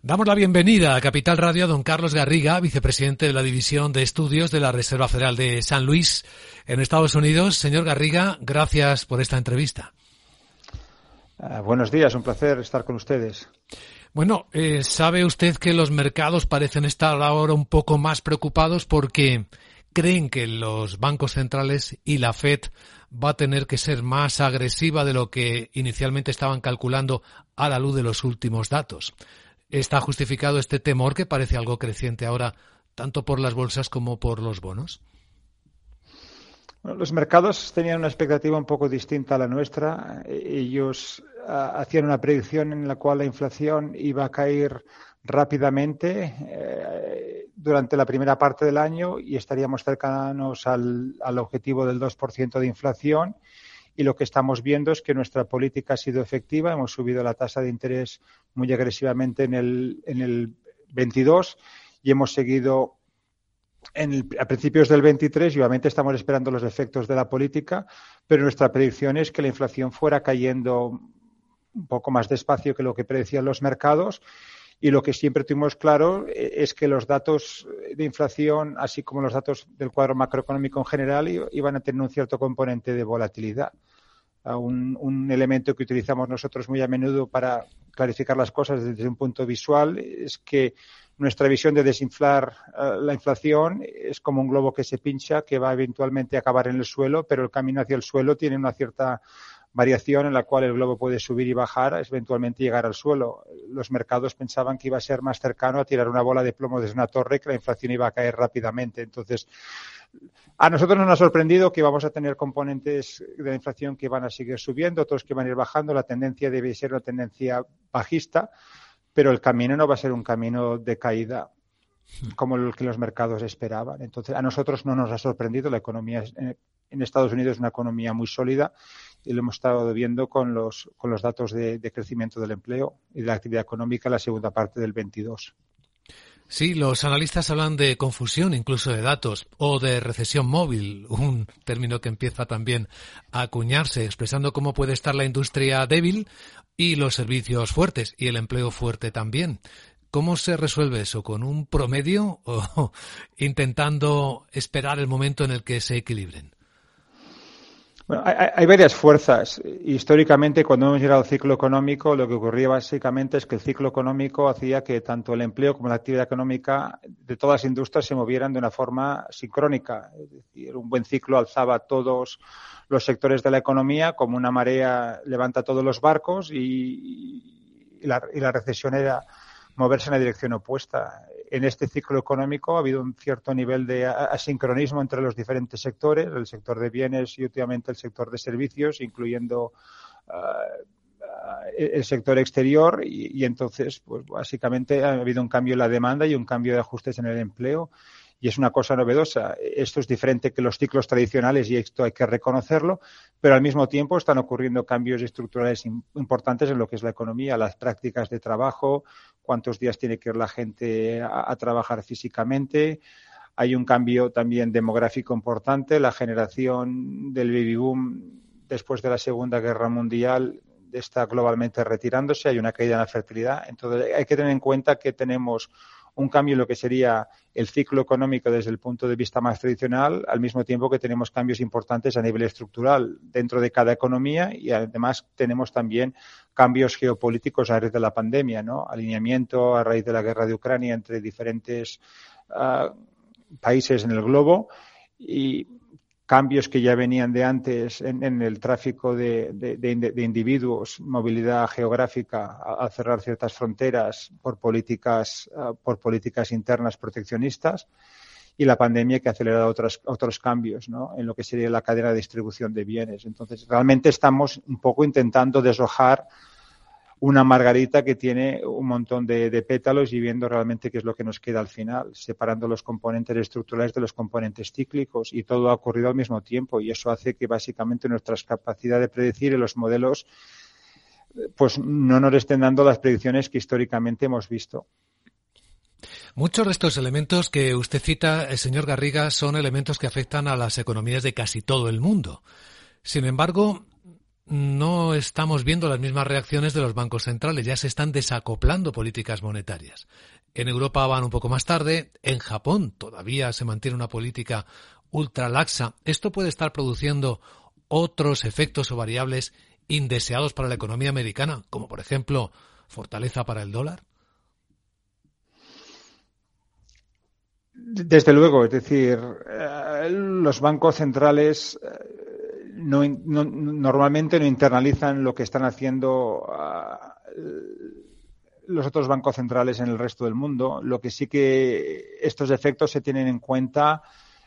Damos la bienvenida a Capital Radio a don Carlos Garriga, vicepresidente de la División de Estudios de la Reserva Federal de San Luis, en Estados Unidos. Señor Garriga, gracias por esta entrevista. Uh, buenos días, un placer estar con ustedes. Bueno, eh, sabe usted que los mercados parecen estar ahora un poco más preocupados porque creen que los bancos centrales y la Fed va a tener que ser más agresiva de lo que inicialmente estaban calculando a la luz de los últimos datos. ¿Está justificado este temor que parece algo creciente ahora tanto por las bolsas como por los bonos? Los mercados tenían una expectativa un poco distinta a la nuestra. Ellos uh, hacían una predicción en la cual la inflación iba a caer rápidamente eh, durante la primera parte del año y estaríamos cercanos al, al objetivo del 2% de inflación y lo que estamos viendo es que nuestra política ha sido efectiva. Hemos subido la tasa de interés muy agresivamente en el, en el 22 y hemos seguido a principios del 23 y obviamente estamos esperando los efectos de la política, pero nuestra predicción es que la inflación fuera cayendo un poco más despacio que lo que predecían los mercados y lo que siempre tuvimos claro eh, es que los datos de inflación, así como los datos del cuadro macroeconómico en general, iban a tener un cierto componente de volatilidad. Un, elemento que utilizamos nosotros muy a menudo para clarificar las cosas desde un punto visual es que nuestra visión de desinflar uh, la inflación es como un globo que se pincha, que va eventualmente a acabar en el suelo, pero el camino hacia el suelo tiene una cierta variación en la cual el globo puede subir y bajar, eventualmente llegar al suelo. Los mercados pensaban que iba a ser más cercano a tirar una bola de plomo desde una torre, que la inflación iba a caer rápidamente. Entonces, a nosotros nos ha sorprendido que vamos a tener componentes de la inflación que van a seguir subiendo, otros que van a ir bajando. La tendencia debe ser una tendencia bajista, pero el camino no va a ser un camino de caída como el que los mercados esperaban. Entonces, a nosotros no nos ha sorprendido. La economía en Estados Unidos es una economía muy sólida y lo hemos estado viendo con los, con los datos de, de crecimiento del empleo y de la actividad económica en la segunda parte del 22. Sí, los analistas hablan de confusión incluso de datos o de recesión móvil, un término que empieza también a acuñarse, expresando cómo puede estar la industria débil y los servicios fuertes y el empleo fuerte también. ¿Cómo se resuelve eso? ¿Con un promedio o intentando esperar el momento en el que se equilibren? Bueno, hay, varias fuerzas. Históricamente, cuando hemos llegado al ciclo económico, lo que ocurría básicamente es que el ciclo económico hacía que tanto el empleo como la actividad económica de todas las industrias se movieran de una forma sincrónica. Es decir, un buen ciclo alzaba todos los sectores de la economía, como una marea levanta todos los barcos y, y la recesión era moverse en la dirección opuesta. En este ciclo económico ha habido un cierto nivel de asincronismo entre los diferentes sectores, el sector de bienes y últimamente el sector de servicios, incluyendo uh, el sector exterior y, y, entonces, pues básicamente ha habido un cambio en la demanda y un cambio de ajustes en el empleo y es una cosa novedosa. Esto es diferente que los ciclos tradicionales y esto hay que reconocerlo, pero al mismo tiempo están ocurriendo cambios estructurales importantes en lo que es la economía, las prácticas de trabajo, cuántos días tiene que ir la gente a, a trabajar físicamente. Hay un cambio también demográfico importante. La generación del baby boom después de la Segunda Guerra Mundial está globalmente retirándose. Hay una caída en la fertilidad. Entonces hay que tener en cuenta que tenemos un cambio en lo que sería el ciclo económico desde el punto de vista más tradicional, al mismo tiempo que tenemos cambios importantes a nivel estructural dentro de cada economía y además tenemos también cambios geopolíticos a raíz de la pandemia, ¿no? Alineamiento a raíz de la guerra de Ucrania entre diferentes uh, países en el globo y cambios que ya venían de antes en, el tráfico de, individuos, movilidad geográfica, al cerrar ciertas fronteras por políticas, uh, por políticas internas proteccionistas y la pandemia que ha acelerado otros, otros cambios ¿no? en lo que sería la cadena de distribución de bienes. Entonces, realmente estamos un poco intentando deshojar una margarita que tiene un montón de, de, pétalos y viendo realmente qué es lo que nos queda al final, separando los componentes estructurales de los componentes cíclicos y todo ha ocurrido al mismo tiempo y eso hace que básicamente nuestras capacidades de predecir en los modelos pues no nos estén dando las predicciones que históricamente hemos visto. Muchos de estos elementos que usted cita, el señor Garriga, son elementos que afectan a las economías de casi todo el mundo. Sin embargo, no estamos viendo las mismas reacciones de los bancos centrales, ya se están desacoplando políticas monetarias. En Europa van un poco más tarde, en Japón todavía se mantiene una política ultra laxa. Esto puede estar produciendo otros efectos o variables indeseados para la economía americana, como por ejemplo fortaleza para el dólar. Desde luego, es decir, eh, los bancos centrales eh, no, normalmente no internalizan lo que están haciendo ah, los otros bancos centrales en el resto del mundo. Lo que sí que estos efectos se tienen en cuenta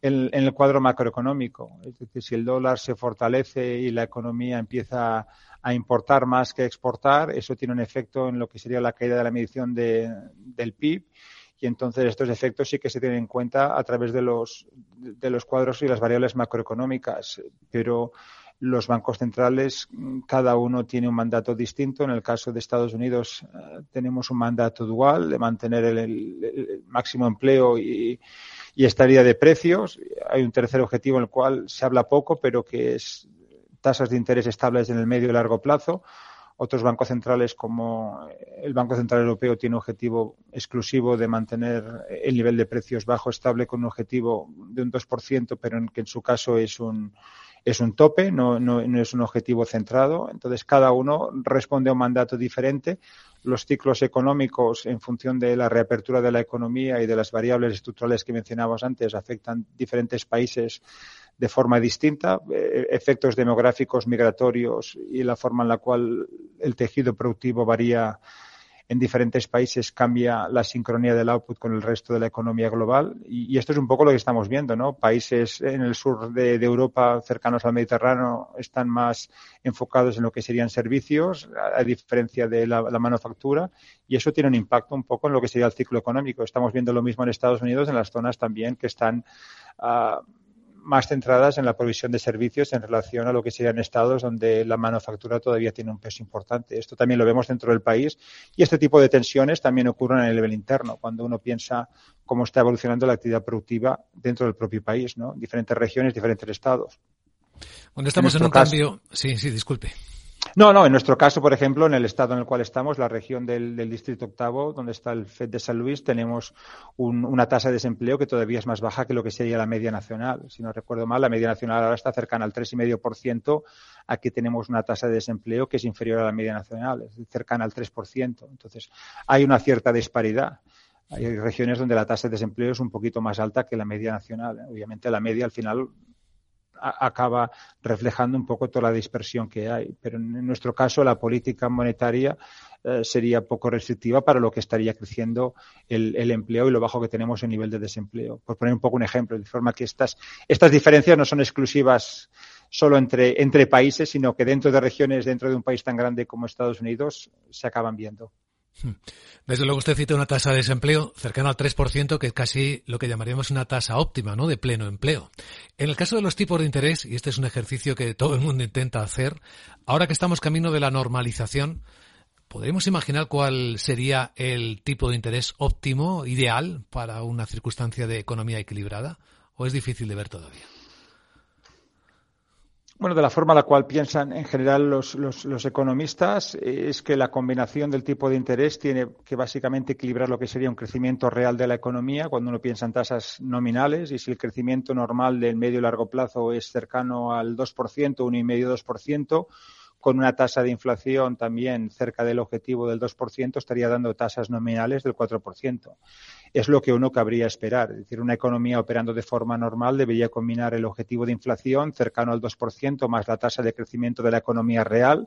en, el cuadro macroeconómico. Es decir, si el dólar se fortalece y la economía empieza a importar más que exportar, eso tiene un efecto en lo que sería la caída de la medición del PIB y entonces estos efectos sí que se tienen en cuenta a través de los, de los cuadros y las variables macroeconómicas, pero los bancos centrales, cada uno tiene un mandato distinto. En el caso de Estados Unidos eh, tenemos un mandato dual de mantener el, máximo empleo y, y estabilidad de precios. Hay un tercer objetivo en el cual se habla poco, pero que es tasas de interés estables en el medio y largo plazo. Otros bancos centrales, como el Banco Central Europeo, tiene objetivo exclusivo de mantener el nivel de precios bajo estable con un objetivo de un 2%, pero en que en su caso es un, es un tope, no, no, es un objetivo centrado. Entonces, cada uno responde a un mandato diferente. Los ciclos económicos, en función de la reapertura de la economía y de las variables estructurales que mencionábamos antes, afectan diferentes países de forma distinta, eh, efectos demográficos, migratorios y la forma en la cual el tejido productivo varía en diferentes países cambia la sincronía del output con el resto de la economía global. Y, esto es un poco lo que estamos viendo, ¿no? Países en el sur de, Europa, cercanos al Mediterráneo, están más enfocados en lo que serían servicios, a, diferencia de la, manufactura, y eso tiene un impacto un poco en lo que sería el ciclo económico. Estamos viendo lo mismo en Estados Unidos, en las zonas también que están uh, más centradas en la provisión de servicios en relación a lo que serían estados donde la manufactura todavía tiene un peso importante. Esto también lo vemos dentro del país y este tipo de tensiones también ocurren en el nivel interno, cuando uno piensa cómo está evolucionando la actividad productiva dentro del propio país, ¿no? Diferentes regiones, diferentes estados. Cuando estamos en, un cambio, sí, sí, disculpe. No, no, en nuestro caso, por ejemplo, en el estado en el cual estamos, la región del, Distrito Octavo, donde está el FED de San Luis, tenemos una tasa de desempleo que todavía es más baja que lo que sería la media nacional. Si no recuerdo mal, la media nacional ahora está cercana al 3,5%. Aquí tenemos una tasa de desempleo que es inferior a la media nacional, es cercana al 3%. Entonces, hay una cierta disparidad. Hay regiones donde la tasa de desempleo es un poquito más alta que la media nacional. Obviamente, la media al final acaba reflejando un poco toda la dispersión que hay. Pero en nuestro caso, la política monetaria eh, sería poco restrictiva para lo que estaría creciendo el, empleo y lo bajo que tenemos en nivel de desempleo. Por poner un poco un ejemplo, de forma que estas, estas diferencias no son exclusivas solo entre, entre países, sino que dentro de regiones, dentro de un país tan grande como Estados Unidos, se acaban viendo. Hmm. Desde luego usted cita una tasa de desempleo cercana al 3%, que es casi lo que llamaríamos una tasa óptima, ¿no? De pleno empleo. En el caso de los tipos de interés, y este es un ejercicio que todo el mundo intenta hacer, ahora que estamos camino de la normalización, ¿podríamos imaginar cuál sería el tipo de interés óptimo, ideal, para una circunstancia de economía equilibrada? ¿O es difícil de ver todavía? Bueno, de la forma en la cual piensan en general los, los, economistas es que la combinación del tipo de interés tiene que básicamente equilibrar lo que sería un crecimiento real de la economía cuando uno piensa en tasas nominales y si el crecimiento normal del medio y largo plazo es cercano al 2%, 1,5-2%, con una tasa de inflación también cerca del objetivo del 2%, estaría dando tasas nominales del 4%. Es lo que uno cabría esperar. Es decir, una economía operando de forma normal debería combinar el objetivo de inflación cercano al 2% más la tasa de crecimiento de la economía real.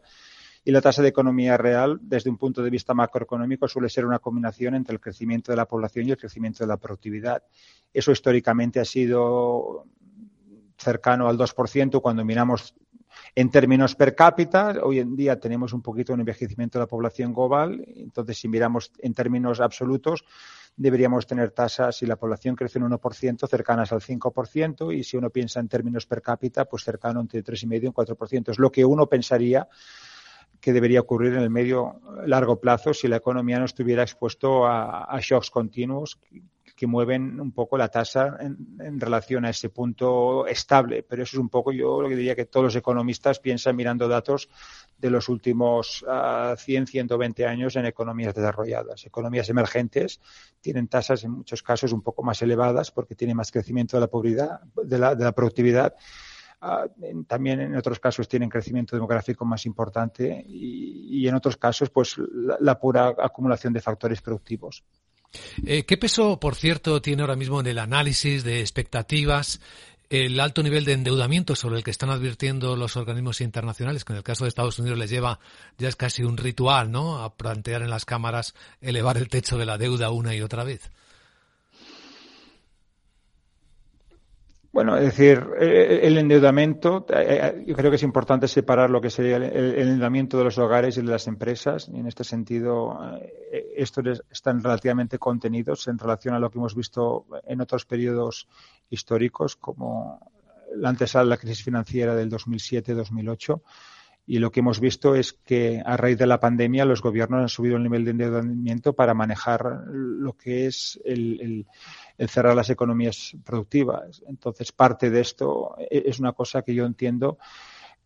Y la tasa de economía real, desde un punto de vista macroeconómico, suele ser una combinación entre el crecimiento de la población y el crecimiento de la productividad. Eso históricamente ha sido cercano al 2% cuando miramos en términos per cápita, hoy en día tenemos un poquito un envejecimiento de la población global, entonces si miramos en términos absolutos, deberíamos tener tasas, si la población crece un 1%, cercanas al 5%, y si uno piensa en términos per cápita, pues cercano entre 3,5 y un 4%. Es lo que uno pensaría que debería ocurrir en el medio largo plazo si la economía no estuviera expuesto a, shocks continuos que mueven un poco la tasa en, relación a ese punto estable. Pero eso es un poco, yo lo que diría que todos los economistas piensan mirando datos de los últimos 100, ah, 120 años en economías desarrolladas. Economías emergentes tienen tasas en muchos casos un poco más elevadas porque tienen más crecimiento de la, población, de la, de la productividad Ah, también en otros casos tienen crecimiento demográfico más importante y, en otros casos, pues la, pura acumulación de factores productivos. Eh, ¿Qué peso, por cierto, tiene ahora mismo en el análisis de expectativas el alto nivel de endeudamiento sobre el que están advirtiendo los organismos internacionales, que en el caso de Estados Unidos les lleva ya es casi un ritual, ¿no? A plantear en las cámaras elevar el techo de la deuda una y otra vez. Bueno, es decir, eh, el endeudamiento, eh, yo creo que es importante separar lo que sería el endeudamiento de los hogares y de las empresas. Y en este sentido, estos están relativamente contenidos en relación a lo que hemos visto en otros periodos históricos, como la antesala de la crisis financiera del 2007-2008. Y lo que hemos visto es que a raíz de la pandemia los gobiernos han subido el nivel de endeudamiento para manejar lo que es el cerrar las economías productivas. Entonces, parte de esto e-, es una cosa que yo entiendo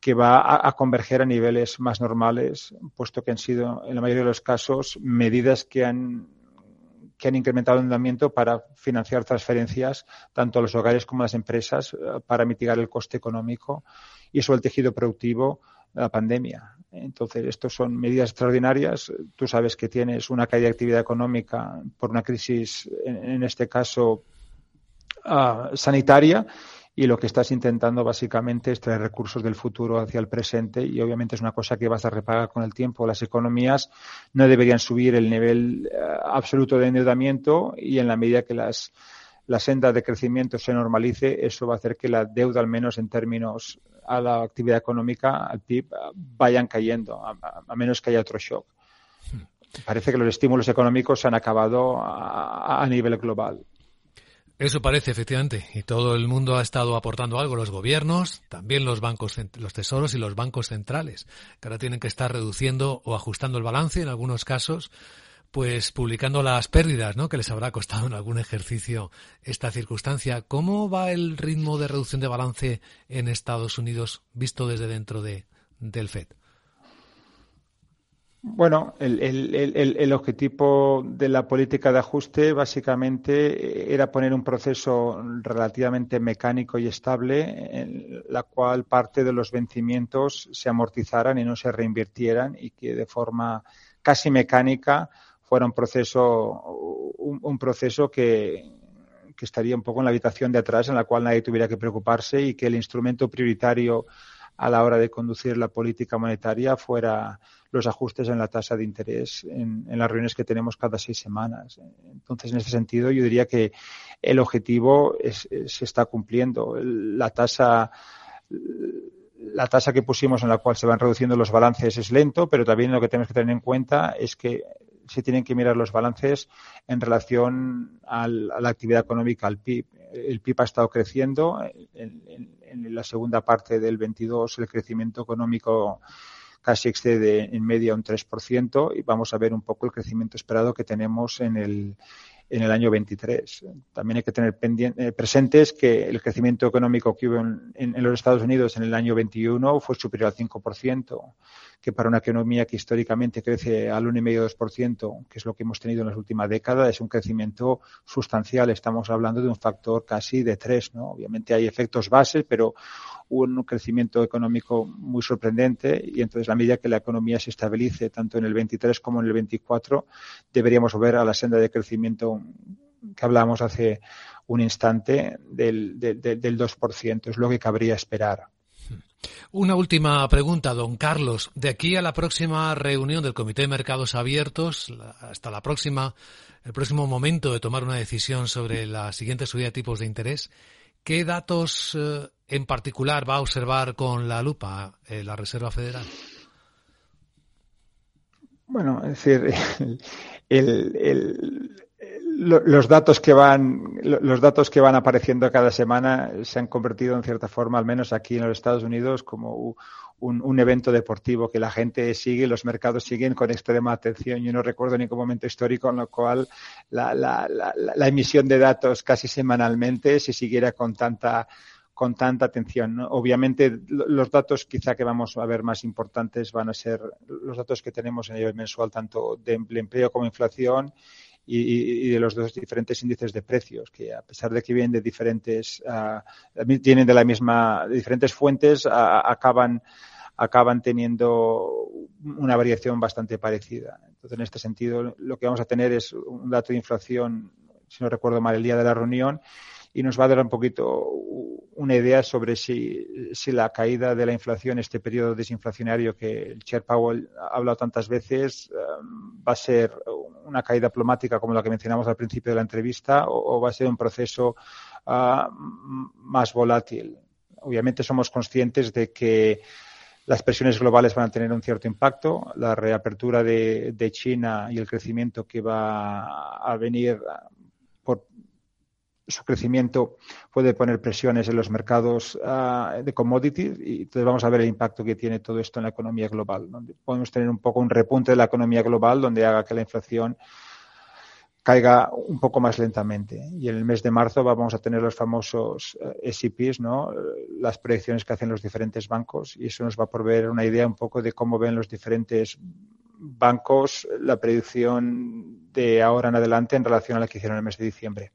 que va a, converger a niveles más normales, puesto que han sido, en la mayoría de los casos, medidas que han que han incrementado el endeudamiento para financiar transferencias tanto a los hogares como a las empresas eh, para mitigar el coste económico y eso el tejido productivo la pandemia. Entonces, estos son medidas extraordinarias. Tú sabes que tienes una caída de actividad económica por una crisis, en, este caso, ah, sanitaria, y lo que estás intentando básicamente es traer recursos del futuro hacia el presente y obviamente es una cosa que vas a repagar con el tiempo. Las economías no deberían subir el nivel eh, absoluto de endeudamiento y en la medida que las, la senda de crecimiento se normalice, eso va a hacer que la deuda, al menos en términos a la actividad económica, al PIB, vayan cayendo, a, menos que haya otro shock. Parece que los estímulos económicos se han acabado a, nivel global. Eso parece, efectivamente. Y todo el mundo ha estado aportando algo, los gobiernos, también los bancos, los tesoros y los bancos centrales, que ahora tienen que estar reduciendo o ajustando el balance en algunos casos pues publicando las pérdidas, ¿no? Que les habrá costado en algún ejercicio esta circunstancia. ¿Cómo va el ritmo de reducción de balance en Estados Unidos visto desde dentro de, del FED? Bueno, el, el, el, objetivo de la política de ajuste básicamente era poner un proceso relativamente mecánico y estable en la cual parte de los vencimientos se amortizaran y no se reinvirtieran y que de forma casi mecánica fuera un proceso, un, proceso que, estaría un poco en la habitación de atrás en la cual nadie tuviera que preocuparse y que el instrumento prioritario a la hora de conducir la política monetaria fuera los ajustes en la tasa de interés en, las reuniones que tenemos cada seis semanas. Entonces, en ese sentido, yo diría que el objetivo se está cumpliendo. La tasa la tasa que pusimos en la cual se van reduciendo los balances es lento, pero también lo que tenemos que tener en cuenta es que se tienen que mirar los balances en relación a la actividad económica, al PIB. El PIB ha estado creciendo. En, la segunda parte del 22 el crecimiento económico casi excede en media un 3% y vamos a ver un poco el crecimiento esperado que tenemos en el, en el año 23. También hay que tener eh, presentes que el crecimiento económico que hubo en, los Estados Unidos en el año 21 fue superior al 5% que para una economía que históricamente crece al 1,5-2%, que es lo que hemos tenido en las últimas décadas, es un crecimiento sustancial. Estamos hablando de un factor casi de 3, ¿no? Obviamente hay efectos bases, pero un crecimiento económico muy sorprendente y entonces a medida que la economía se estabilice tanto en el 23 como en el 24 deberíamos volver a la senda de crecimiento que hablábamos hace un instante del, del, del 2%. Es lo que cabría esperar. Una última pregunta, don Carlos. De aquí a la próxima reunión del Comité de Mercados Abiertos, hasta la próxima, el próximo momento de tomar una decisión sobre la siguiente subida de tipos de interés, ¿qué datos eh, en particular va a observar con la lupa eh, la Reserva Federal? Bueno, es decir, los datos que van los datos que van apareciendo cada semana se han convertido en cierta forma al menos aquí en los Estados Unidos como un, evento deportivo que la gente sigue los mercados siguen con extrema atención yo no recuerdo ningún momento histórico en el cual la, la, la, emisión de datos casi semanalmente si siguiera con tanta con tanta atención. Obviamente, los datos quizá que vamos a ver más importantes van a ser los datos que tenemos a nivel mensual, tanto de empleo como inflación y, de los dos diferentes índices de precios, que a pesar de que vienen de diferentes, uh, tienen de la misma, de diferentes fuentes, acaban acaban teniendo una variación bastante parecida. Entonces, en este sentido, lo que vamos a tener es un dato de inflación, si no recuerdo mal, el día de la reunión, y nos va a dar un poquito una idea sobre si, si la caída de la inflación, este periodo desinflacionario que el Chair Powell ha hablado tantas veces, eh, va a ser una caída plomática como la que mencionamos al principio de la entrevista o, va a ser un proceso uh, más volátil. Obviamente somos conscientes de que las presiones globales van a tener un cierto impacto. La reapertura de, China y el crecimiento que va a venir su crecimiento puede poner presiones en los mercados uh, de commodities y entonces vamos a ver el impacto que tiene todo esto en la economía global. Donde podemos tener un poco un repunte de la economía global donde haga que la inflación caiga un poco más lentamente. Y en el mes de marzo vamos a tener los famosos eh, SIPs, ¿no? las proyecciones que hacen los diferentes bancos y eso nos va a proveer una idea un poco de cómo ven los diferentes bancos la predicción de ahora en adelante en relación a la que hicieron el mes de diciembre.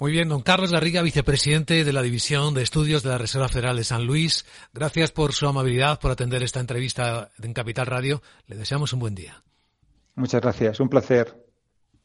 Muy bien, don Carlos Garriga, vicepresidente de la División de Estudios de la Reserva Federal de San Luis. Gracias por su amabilidad, por atender esta entrevista en Capital Radio. Le deseamos un buen día. Muchas gracias, un placer.